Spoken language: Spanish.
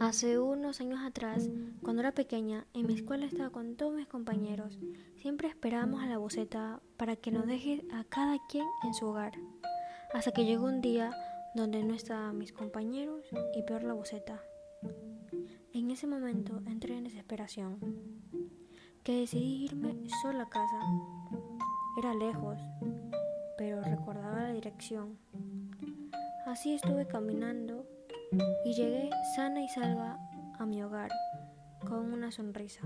Hace unos años atrás, cuando era pequeña, en mi escuela estaba con todos mis compañeros. Siempre esperábamos a la boceta para que nos deje a cada quien en su hogar. Hasta que llegó un día donde no estaban mis compañeros y peor la boceta. En ese momento entré en desesperación, que decidí irme sola a casa. Era lejos, pero recordaba la dirección. Así estuve caminando y llegué sana y salva a mi hogar con una sonrisa.